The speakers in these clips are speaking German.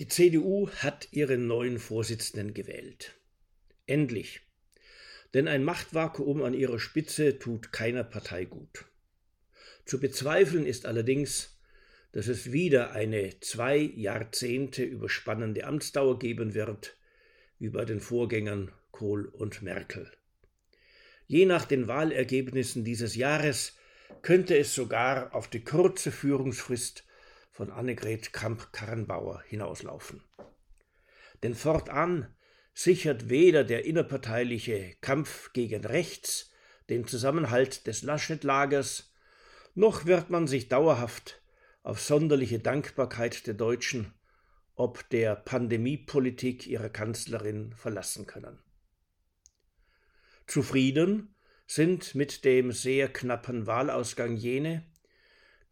Die CDU hat ihren neuen Vorsitzenden gewählt. Endlich. Denn ein Machtvakuum an ihrer Spitze tut keiner Partei gut. Zu bezweifeln ist allerdings, dass es wieder eine zwei Jahrzehnte überspannende Amtsdauer geben wird, wie bei den Vorgängern Kohl und Merkel. Je nach den Wahlergebnissen dieses Jahres könnte es sogar auf die kurze Führungsfrist von Annegret Kramp-Karrenbauer hinauslaufen. Denn fortan sichert weder der innerparteiliche Kampf gegen rechts den Zusammenhalt des Laschet-Lagers, noch wird man sich dauerhaft auf sonderliche Dankbarkeit der Deutschen ob der Pandemiepolitik ihrer Kanzlerin verlassen können. Zufrieden sind mit dem sehr knappen Wahlausgang jene,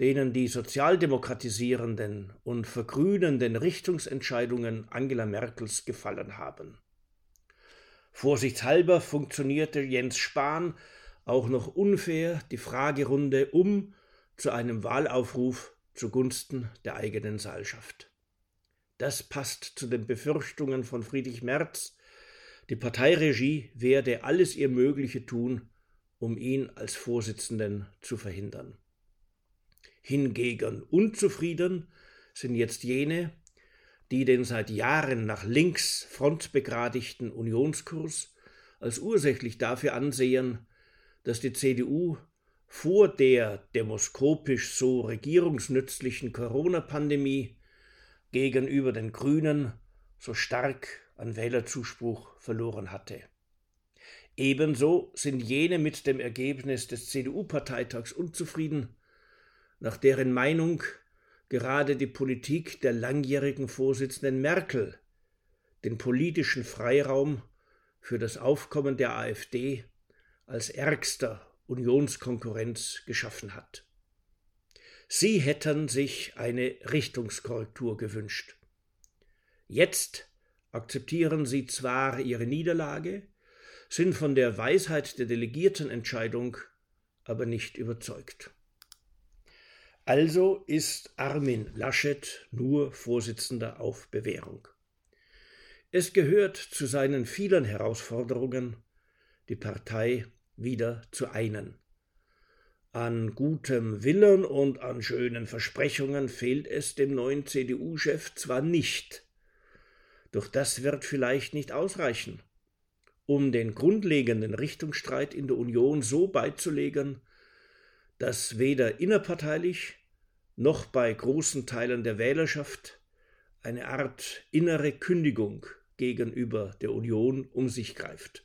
denen die sozialdemokratisierenden und vergrünenden Richtungsentscheidungen Angela Merkels gefallen haben. Vorsichtshalber funktionierte Jens Spahn auch noch unfair die Fragerunde um zu einem Wahlaufruf zugunsten der eigenen Saalschaft. Das passt zu den Befürchtungen von Friedrich Merz, die Parteiregie werde alles ihr Mögliche tun, um ihn als Vorsitzenden zu verhindern. Hingegen unzufrieden sind jetzt jene, die den seit Jahren nach links frontbegradigten Unionskurs als ursächlich dafür ansehen, dass die CDU vor der demoskopisch so regierungsnützlichen Corona-Pandemie gegenüber den Grünen so stark an Wählerzuspruch verloren hatte. Ebenso sind jene mit dem Ergebnis des CDU-Parteitags unzufrieden, nach deren Meinung gerade die Politik der langjährigen Vorsitzenden Merkel den politischen Freiraum für das Aufkommen der AfD als ärgster Unionskonkurrenz geschaffen hat. Sie hätten sich eine Richtungskorrektur gewünscht. Jetzt akzeptieren sie zwar ihre Niederlage, sind von der Weisheit der Delegiertenentscheidung aber nicht überzeugt. Also ist Armin Laschet nur Vorsitzender auf Bewährung. Es gehört zu seinen vielen Herausforderungen, die Partei wieder zu einen. An gutem Willen und an schönen Versprechungen fehlt es dem neuen CDU-Chef zwar nicht, doch das wird vielleicht nicht ausreichen, um den grundlegenden Richtungsstreit in der Union so beizulegen, dass weder innerparteilich noch bei großen Teilen der Wählerschaft eine Art innere Kündigung gegenüber der Union um sich greift.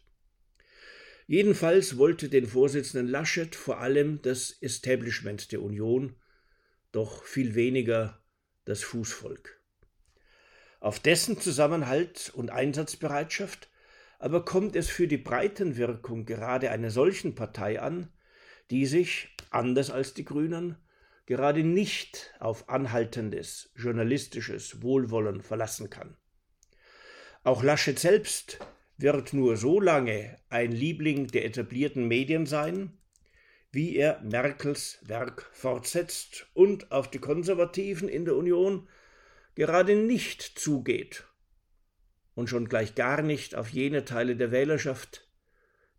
Jedenfalls wollte den Vorsitzenden Laschet vor allem das Establishment der Union, doch viel weniger das Fußvolk. Auf dessen Zusammenhalt und Einsatzbereitschaft aber kommt es für die Breitenwirkung gerade einer solchen Partei an, die sich, anders als die Grünen, gerade nicht auf anhaltendes journalistisches Wohlwollen verlassen kann. Auch Laschet selbst wird nur so lange ein Liebling der etablierten Medien sein, wie er Merkels Werk fortsetzt und auf die Konservativen in der Union gerade nicht zugeht und schon gleich gar nicht auf jene Teile der Wählerschaft,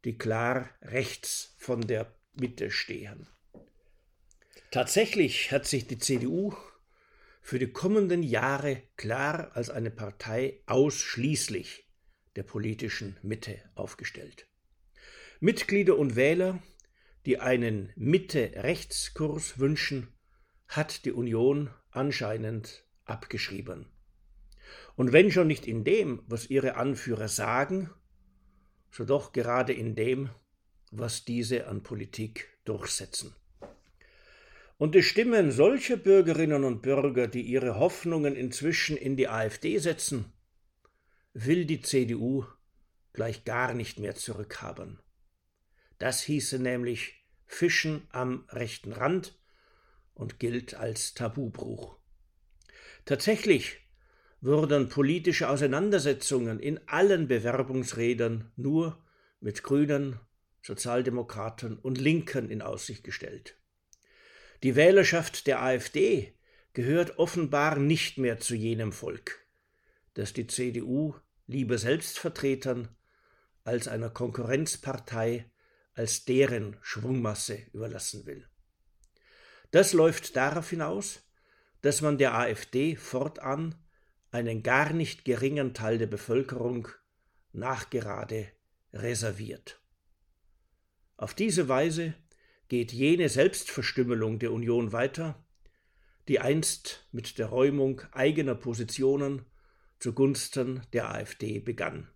die klar rechts von der Mitte stehen. Tatsächlich hat sich die CDU für die kommenden Jahre klar als eine Partei ausschließlich der politischen Mitte aufgestellt. Mitglieder und Wähler, die einen Mitte-Rechtskurs wünschen, hat die Union anscheinend abgeschrieben. Und wenn schon nicht in dem, was ihre Anführer sagen, so doch gerade in dem, was diese an Politik durchsetzen. Und die Stimmen solcher Bürgerinnen und Bürger, die ihre Hoffnungen inzwischen in die AfD setzen, will die CDU gleich gar nicht mehr zurückhaben. Das hieße nämlich Fischen am rechten Rand und gilt als Tabubruch. Tatsächlich wurden politische Auseinandersetzungen in allen Bewerbungsrädern nur mit Grünen, Sozialdemokraten und Linken in Aussicht gestellt. Die Wählerschaft der AfD gehört offenbar nicht mehr zu jenem Volk, das die CDU lieber Selbstvertretern als einer Konkurrenzpartei als deren Schwungmasse überlassen will. Das läuft darauf hinaus, dass man der AfD fortan einen gar nicht geringen Teil der Bevölkerung nachgerade reserviert. Auf diese Weise geht jene Selbstverstümmelung der Union weiter, die einst mit der Räumung eigener Positionen zugunsten der AfD begann.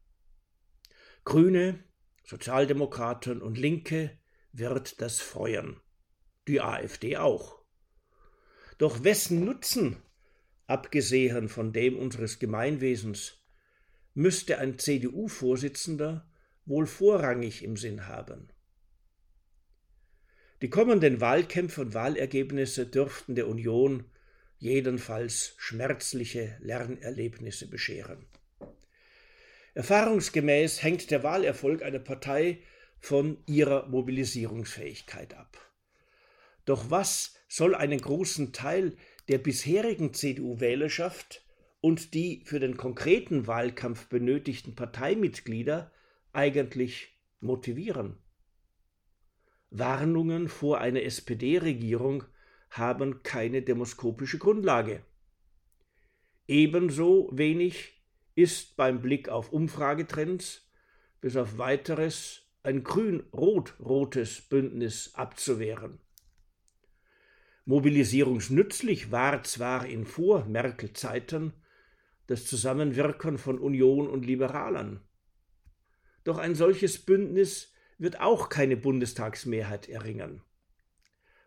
Grüne, Sozialdemokraten und Linke wird das freuen, die AfD auch. Doch wessen Nutzen, abgesehen von dem unseres Gemeinwesens, müsste ein CDU-Vorsitzender wohl vorrangig im Sinn haben? Die kommenden Wahlkämpfe und Wahlergebnisse dürften der Union jedenfalls schmerzliche Lernerlebnisse bescheren. Erfahrungsgemäß hängt der Wahlerfolg einer Partei von ihrer Mobilisierungsfähigkeit ab. Doch was soll einen großen Teil der bisherigen CDU-Wählerschaft und die für den konkreten Wahlkampf benötigten Parteimitglieder eigentlich motivieren? Warnungen vor einer SPD-Regierung haben keine demoskopische Grundlage. Ebenso wenig ist beim Blick auf Umfragetrends bis auf weiteres ein grün-rot-rotes Bündnis abzuwehren. Mobilisierungsnützlich war zwar in Vor-Merkel-Zeiten das Zusammenwirken von Union und Liberalen, doch ein solches Bündnis wird auch keine Bundestagsmehrheit erringen.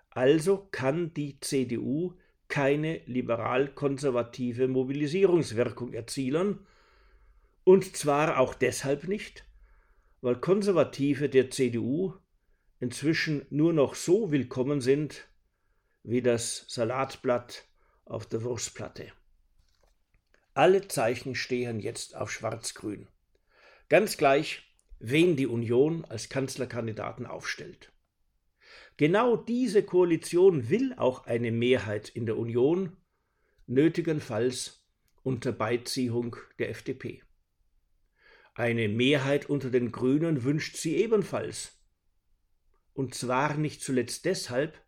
Also kann die CDU keine liberal-konservative Mobilisierungswirkung erzielen, und zwar auch deshalb nicht, weil Konservative der CDU inzwischen nur noch so willkommen sind wie das Salatblatt auf der Wurstplatte. Alle Zeichen stehen jetzt auf Schwarz-Grün. Ganz gleich, wen die Union als Kanzlerkandidaten aufstellt. Genau diese Koalition will auch eine Mehrheit in der Union, nötigenfalls unter Beiziehung der FDP. Eine Mehrheit unter den Grünen wünscht sie ebenfalls. Und zwar nicht zuletzt deshalb,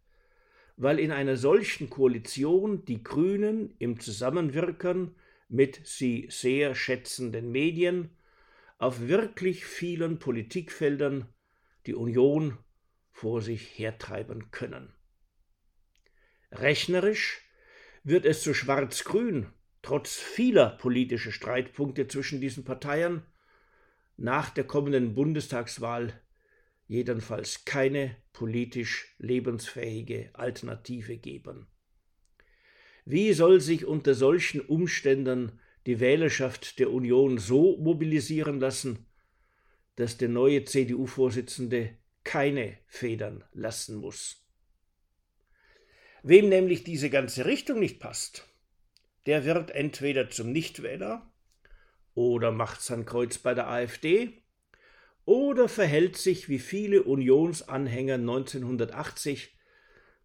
weil in einer solchen Koalition die Grünen im Zusammenwirken mit sie sehr schätzenden Medien auf wirklich vielen Politikfeldern die Union vor sich hertreiben können. Rechnerisch wird es zu Schwarz-Grün, trotz vieler politischer Streitpunkte zwischen diesen Parteien, nach der kommenden Bundestagswahl jedenfalls keine politisch lebensfähige Alternative geben. Wie soll sich unter solchen Umständen die Wählerschaft der Union so mobilisieren lassen, dass der neue CDU-Vorsitzende keine Federn lassen muss. Wem nämlich diese ganze Richtung nicht passt, der wird entweder zum Nichtwähler oder macht sein Kreuz bei der AfD oder verhält sich wie viele Unionsanhänger 1980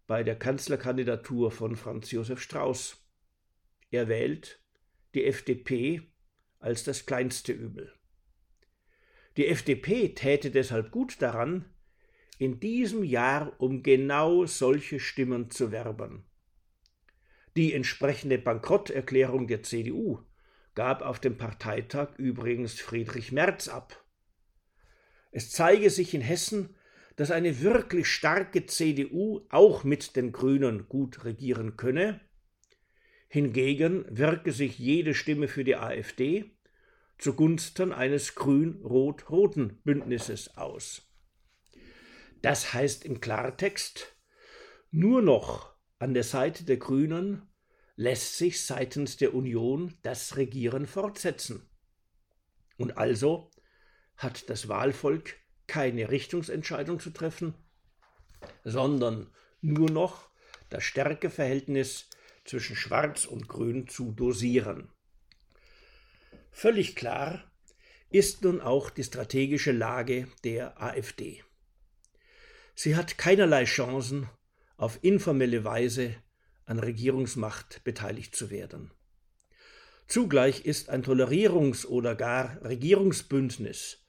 bei der Kanzlerkandidatur von Franz Josef Strauß. Er wählt die FDP als das kleinste Übel. Die FDP täte deshalb gut daran, in diesem Jahr um genau solche Stimmen zu werben. Die entsprechende Bankrotterklärung der CDU gab auf dem Parteitag übrigens Friedrich Merz ab. Es zeige sich in Hessen, dass eine wirklich starke CDU auch mit den Grünen gut regieren könne, Hingegen wirke sich jede Stimme für die AfD zugunsten eines grün-rot-roten Bündnisses aus. Das heißt im Klartext, nur noch an der Seite der Grünen lässt sich seitens der Union das Regieren fortsetzen. Und also hat das Wahlvolk keine Richtungsentscheidung zu treffen, sondern nur noch das Stärkeverhältnis zwischen Schwarz und Grün zu dosieren. Völlig klar ist nun auch die strategische Lage der AfD. Sie hat keinerlei Chancen, auf informelle Weise an Regierungsmacht beteiligt zu werden. Zugleich ist ein Tolerierungs- oder gar Regierungsbündnis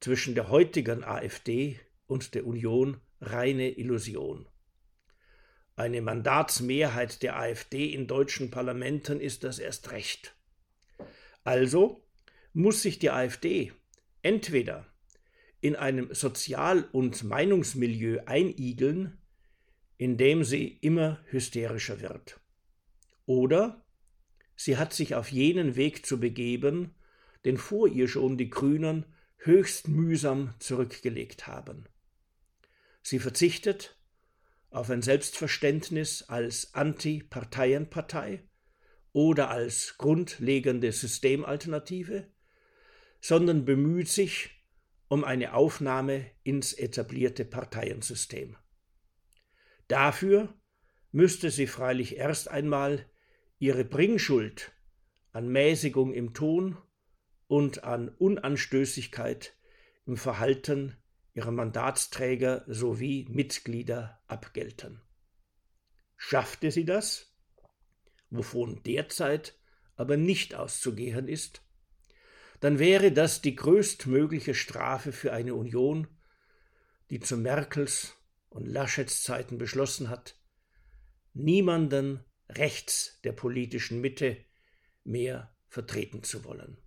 zwischen der heutigen AfD und der Union reine Illusion. Eine Mandatsmehrheit der AfD in deutschen Parlamenten ist das erst recht. Also muss sich die AfD entweder in einem Sozial- und Meinungsmilieu einigeln, in dem sie immer hysterischer wird. Oder sie hat sich auf jenen Weg zu begeben, den vor ihr schon die Grünen höchst mühsam zurückgelegt haben. Sie verzichtet auf ein Selbstverständnis als Anti-Parteienpartei oder als grundlegende Systemalternative, sondern bemüht sich um eine Aufnahme ins etablierte Parteiensystem. Dafür müsste sie freilich erst einmal ihre Bringschuld an Mäßigung im Ton und an Unanstößigkeit im Verhalten ihrer Mandatsträger sowie Mitglieder abgelten. Schaffte sie das, wovon derzeit aber nicht auszugehen ist, dann wäre das die größtmögliche Strafe für eine Union, die zu Merkels und Laschets Zeiten beschlossen hat, niemanden rechts der politischen Mitte mehr vertreten zu wollen.